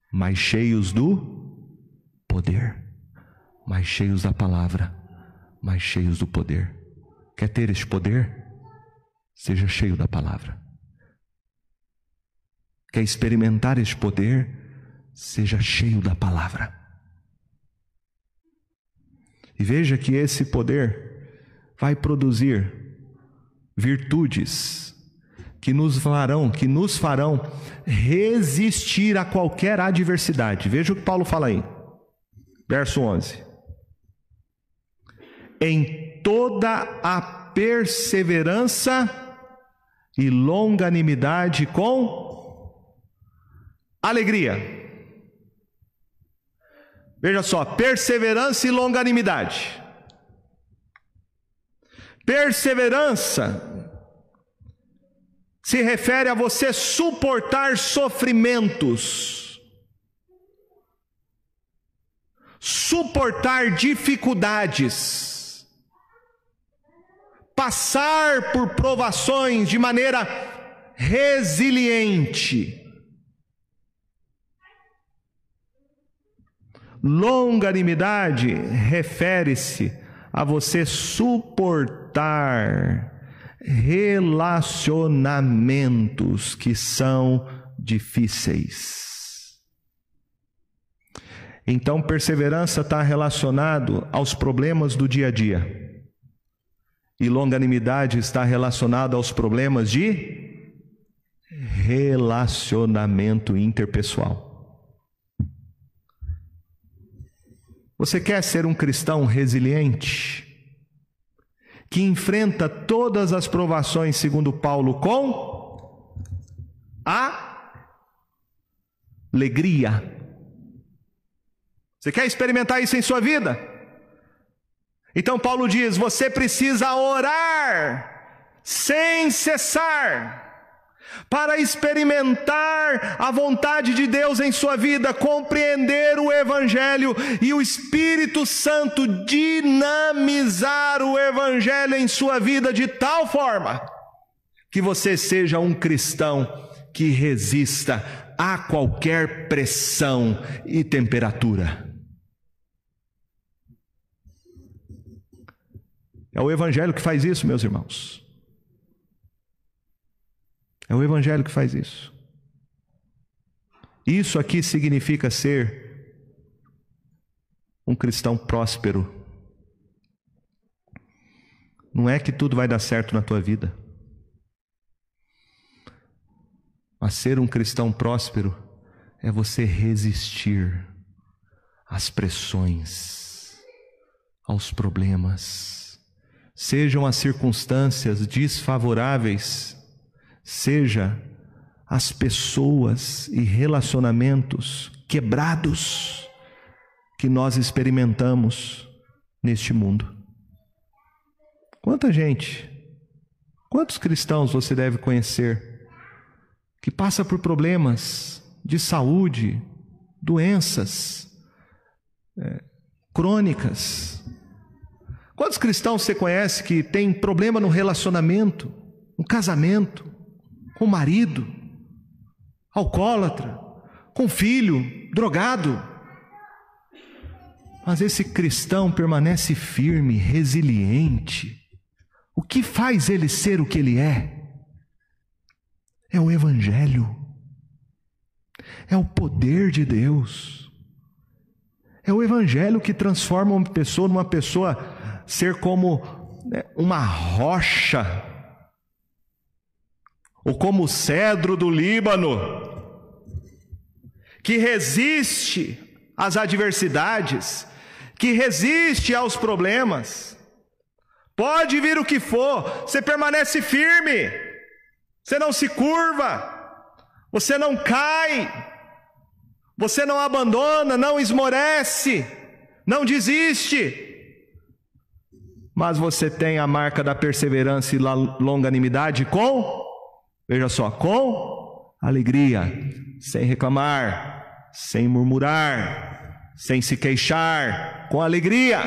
mais cheios do poder, mais cheios da palavra, mais cheios do poder. Quer ter este poder? Seja cheio da palavra. Quer experimentar este poder? Seja cheio da palavra. E veja que esse poder vai produzir virtudes que nos farão, que nos farão resistir a qualquer adversidade. Veja o que Paulo fala aí. Verso 11: Em toda a perseverança e longanimidade com alegria. Veja só, perseverança e longanimidade. Perseverança se refere a você suportar sofrimentos suportar dificuldades, passar por provações de maneira resiliente. Longanimidade refere-se a você suportar relacionamentos que são difíceis. Então, perseverança está relacionado aos problemas do dia a dia. E longanimidade está relacionado aos problemas de relacionamento interpessoal. Você quer ser um cristão resiliente? Que enfrenta todas as provações, segundo Paulo, com alegria. Você quer experimentar isso em sua vida? Então Paulo diz: você precisa orar sem cessar para experimentar a vontade de Deus em sua vida, compreender o Evangelho e o Espírito Santo dinamizar o Evangelho em sua vida de tal forma que você seja um cristão que resista a qualquer pressão e temperatura. É o Evangelho que faz isso, meus irmãos. É o Evangelho que faz isso. Isso aqui significa ser um cristão próspero. Não é que tudo vai dar certo na tua vida. Mas ser um cristão próspero é você resistir às pressões, aos problemas sejam as circunstâncias desfavoráveis, seja as pessoas e relacionamentos quebrados que nós experimentamos neste mundo. Quanta gente, quantos cristãos você deve conhecer que passa por problemas de saúde, doenças é, crônicas? Quantos cristãos você conhece que tem problema no relacionamento, no casamento, com o marido, alcoólatra, com filho, drogado? Mas esse cristão permanece firme, resiliente. O que faz ele ser o que ele é? É o Evangelho, é o poder de Deus, é o Evangelho que transforma uma pessoa numa pessoa ser como né, uma rocha, ou como o cedro do Líbano, que resiste às adversidades, que resiste aos problemas. Pode vir o que for, você permanece firme, você não se curva, você não cai, você não abandona, não esmorece, não desiste. Mas você tem a marca da perseverança e longanimidade com, veja só, com alegria, sem reclamar, sem murmurar, sem se queixar, com alegria.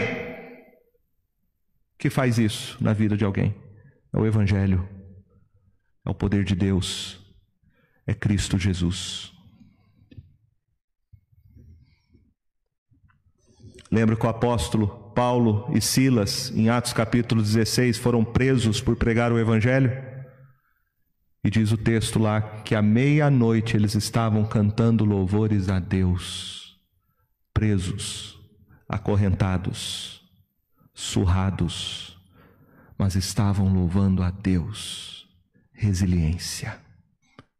que faz isso na vida de alguém? É o Evangelho, é o poder de Deus, é Cristo Jesus. Lembra que o apóstolo Paulo e Silas, em Atos capítulo 16, foram presos por pregar o Evangelho? E diz o texto lá que à meia-noite eles estavam cantando louvores a Deus, presos, acorrentados, surrados, mas estavam louvando a Deus. Resiliência,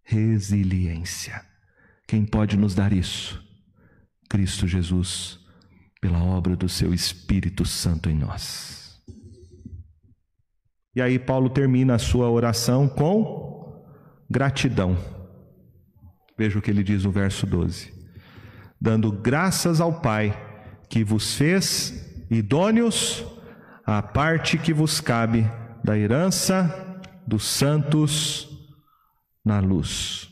resiliência. Quem pode nos dar isso? Cristo Jesus, pela obra do seu Espírito Santo em nós. E aí, Paulo termina a sua oração com gratidão. Veja o que ele diz no verso 12: dando graças ao Pai que vos fez idôneos à parte que vos cabe da herança dos santos na luz.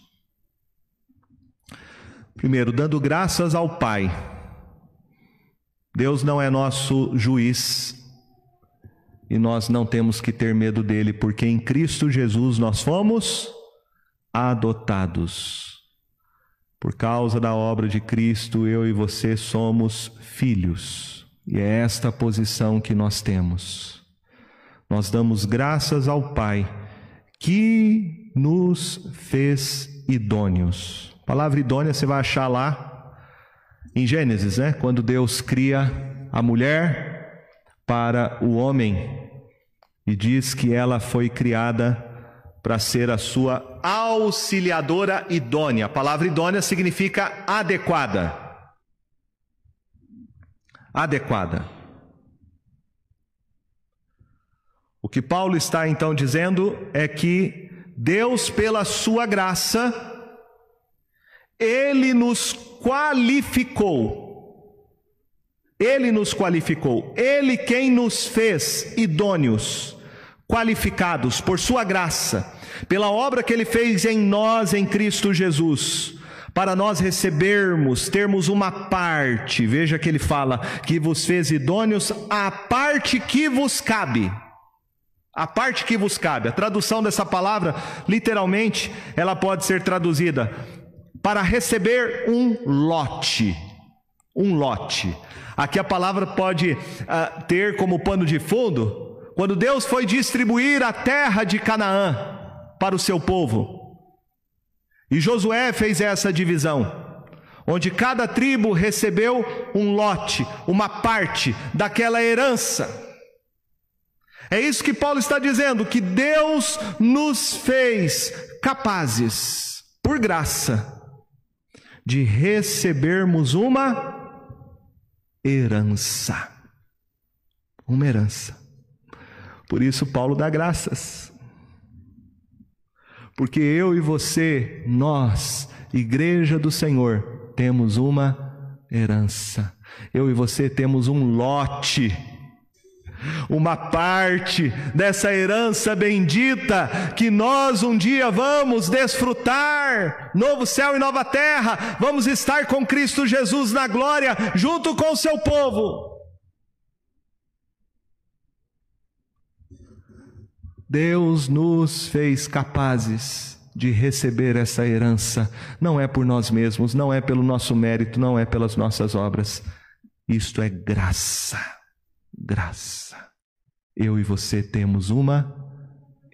Primeiro, dando graças ao Pai. Deus não é nosso juiz e nós não temos que ter medo dele, porque em Cristo Jesus nós fomos adotados. Por causa da obra de Cristo, eu e você somos filhos. E é esta posição que nós temos. Nós damos graças ao Pai que nos fez idôneos. A palavra idônea você vai achar lá em Gênesis, né? Quando Deus cria a mulher para o homem e diz que ela foi criada para ser a sua auxiliadora idônea. A palavra idônea significa adequada adequada. O que Paulo está então dizendo é que Deus, pela sua graça, Ele nos qualificou. Ele nos qualificou. Ele quem nos fez idôneos, qualificados por sua graça, pela obra que Ele fez em nós, em Cristo Jesus para nós recebermos, termos uma parte, veja que ele fala que vos fez idôneos a parte que vos cabe. A parte que vos cabe. A tradução dessa palavra, literalmente, ela pode ser traduzida para receber um lote. Um lote. Aqui a palavra pode uh, ter como pano de fundo quando Deus foi distribuir a terra de Canaã para o seu povo. E Josué fez essa divisão, onde cada tribo recebeu um lote, uma parte daquela herança. É isso que Paulo está dizendo, que Deus nos fez capazes, por graça, de recebermos uma herança. Uma herança. Por isso, Paulo dá graças. Porque eu e você, nós, Igreja do Senhor, temos uma herança. Eu e você temos um lote, uma parte dessa herança bendita que nós um dia vamos desfrutar. Novo céu e nova terra, vamos estar com Cristo Jesus na glória, junto com o seu povo. Deus nos fez capazes de receber essa herança. Não é por nós mesmos, não é pelo nosso mérito, não é pelas nossas obras. Isto é graça. Graça. Eu e você temos uma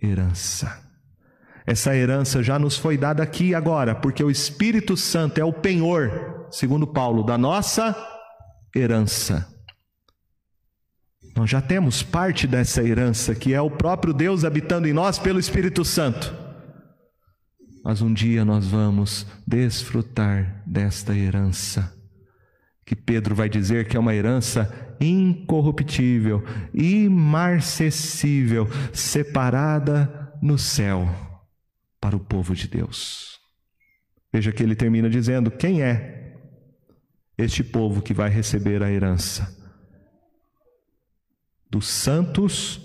herança. Essa herança já nos foi dada aqui agora, porque o Espírito Santo é o penhor, segundo Paulo, da nossa herança. Nós já temos parte dessa herança, que é o próprio Deus habitando em nós pelo Espírito Santo. Mas um dia nós vamos desfrutar desta herança, que Pedro vai dizer que é uma herança incorruptível, imarcessível, separada no céu para o povo de Deus. Veja que ele termina dizendo: quem é este povo que vai receber a herança? dos santos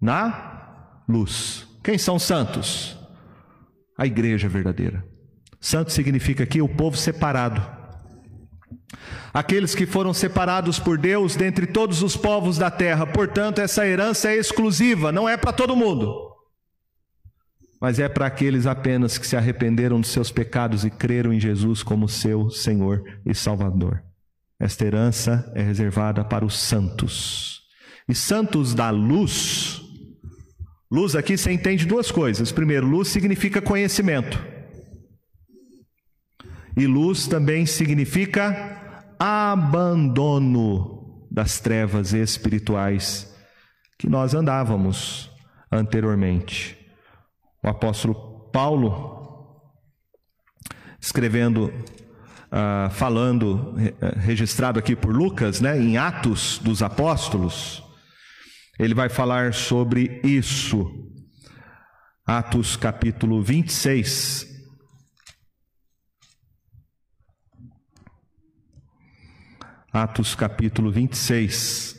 na luz. Quem são santos? A igreja verdadeira. Santo significa aqui o povo separado. Aqueles que foram separados por Deus dentre todos os povos da terra. Portanto, essa herança é exclusiva, não é para todo mundo. Mas é para aqueles apenas que se arrependeram dos seus pecados e creram em Jesus como seu Senhor e Salvador. Esta herança é reservada para os santos. E santos da luz, luz aqui você entende duas coisas. Primeiro, luz significa conhecimento. E luz também significa abandono das trevas espirituais que nós andávamos anteriormente. O apóstolo Paulo, escrevendo, uh, falando, registrado aqui por Lucas, né, em Atos dos Apóstolos, ele vai falar sobre isso. Atos capítulo 26. Atos capítulo 26.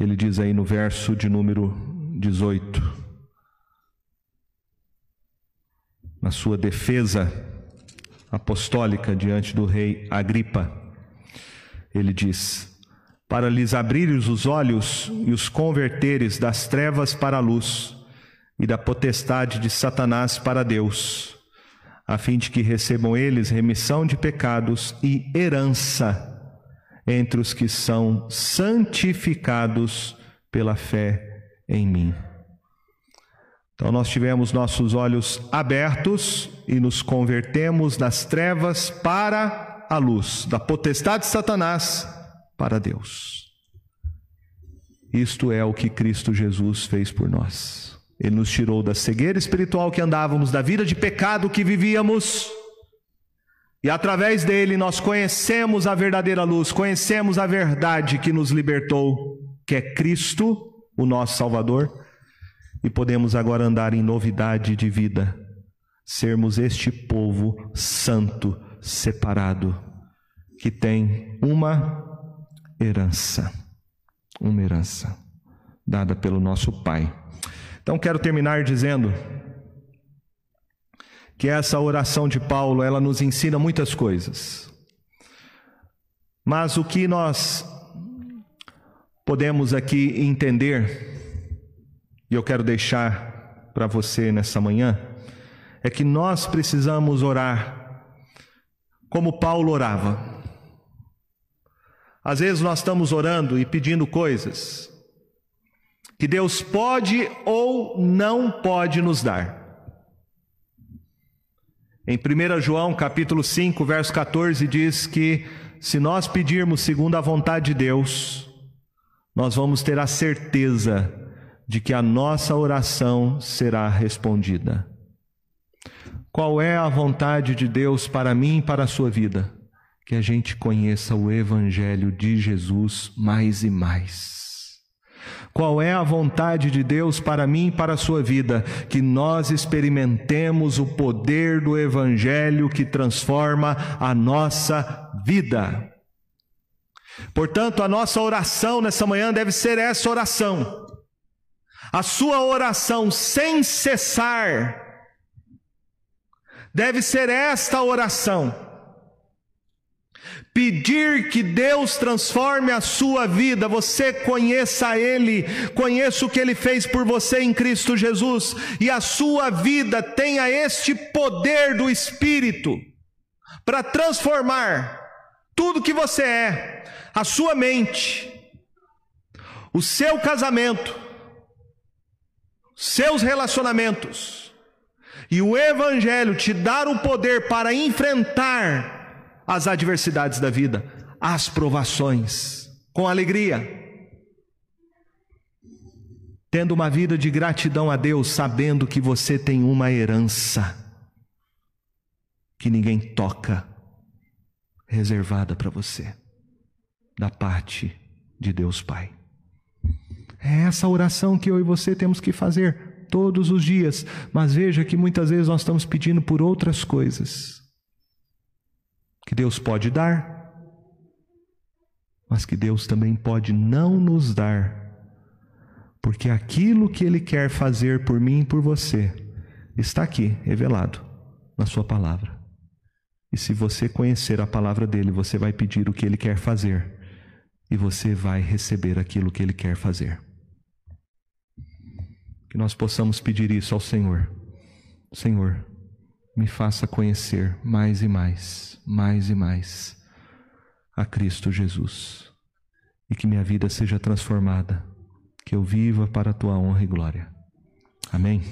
Ele diz aí no verso de número 18, na sua defesa apostólica diante do rei Agripa. Ele diz: Para lhes abrires os olhos e os converteres das trevas para a luz e da potestade de Satanás para Deus, a fim de que recebam eles remissão de pecados e herança entre os que são santificados pela fé em mim. Então nós tivemos nossos olhos abertos e nos convertemos das trevas para a luz, da potestade de Satanás para Deus. Isto é o que Cristo Jesus fez por nós. Ele nos tirou da cegueira espiritual que andávamos, da vida de pecado que vivíamos, e através dele nós conhecemos a verdadeira luz, conhecemos a verdade que nos libertou, que é Cristo, o nosso Salvador e podemos agora andar em novidade de vida, sermos este povo santo, separado, que tem uma herança, uma herança dada pelo nosso Pai. Então quero terminar dizendo que essa oração de Paulo, ela nos ensina muitas coisas. Mas o que nós podemos aqui entender e eu quero deixar para você nessa manhã, é que nós precisamos orar como Paulo orava. Às vezes nós estamos orando e pedindo coisas que Deus pode ou não pode nos dar. Em 1 João capítulo 5, verso 14 diz que se nós pedirmos segundo a vontade de Deus, nós vamos ter a certeza de que a nossa oração será respondida. Qual é a vontade de Deus para mim e para a sua vida? Que a gente conheça o Evangelho de Jesus mais e mais. Qual é a vontade de Deus para mim e para a sua vida? Que nós experimentemos o poder do Evangelho que transforma a nossa vida. Portanto, a nossa oração nessa manhã deve ser essa oração. A sua oração sem cessar deve ser esta oração Pedir que Deus transforme a sua vida, você conheça Ele, conheça o que Ele fez por você em Cristo Jesus, e a sua vida tenha este poder do Espírito para transformar tudo que você é, a sua mente, o seu casamento, seus relacionamentos, e o Evangelho te dar o poder para enfrentar as adversidades da vida, as provações, com alegria. Tendo uma vida de gratidão a Deus, sabendo que você tem uma herança que ninguém toca, reservada para você, da parte de Deus Pai. É essa oração que eu e você temos que fazer todos os dias, mas veja que muitas vezes nós estamos pedindo por outras coisas que Deus pode dar, mas que Deus também pode não nos dar, porque aquilo que Ele quer fazer por mim e por você está aqui revelado na Sua palavra. E se você conhecer a palavra dele, você vai pedir o que ele quer fazer e você vai receber aquilo que ele quer fazer. Que nós possamos pedir isso ao Senhor. Senhor, me faça conhecer mais e mais, mais e mais a Cristo Jesus e que minha vida seja transformada, que eu viva para a tua honra e glória. Amém.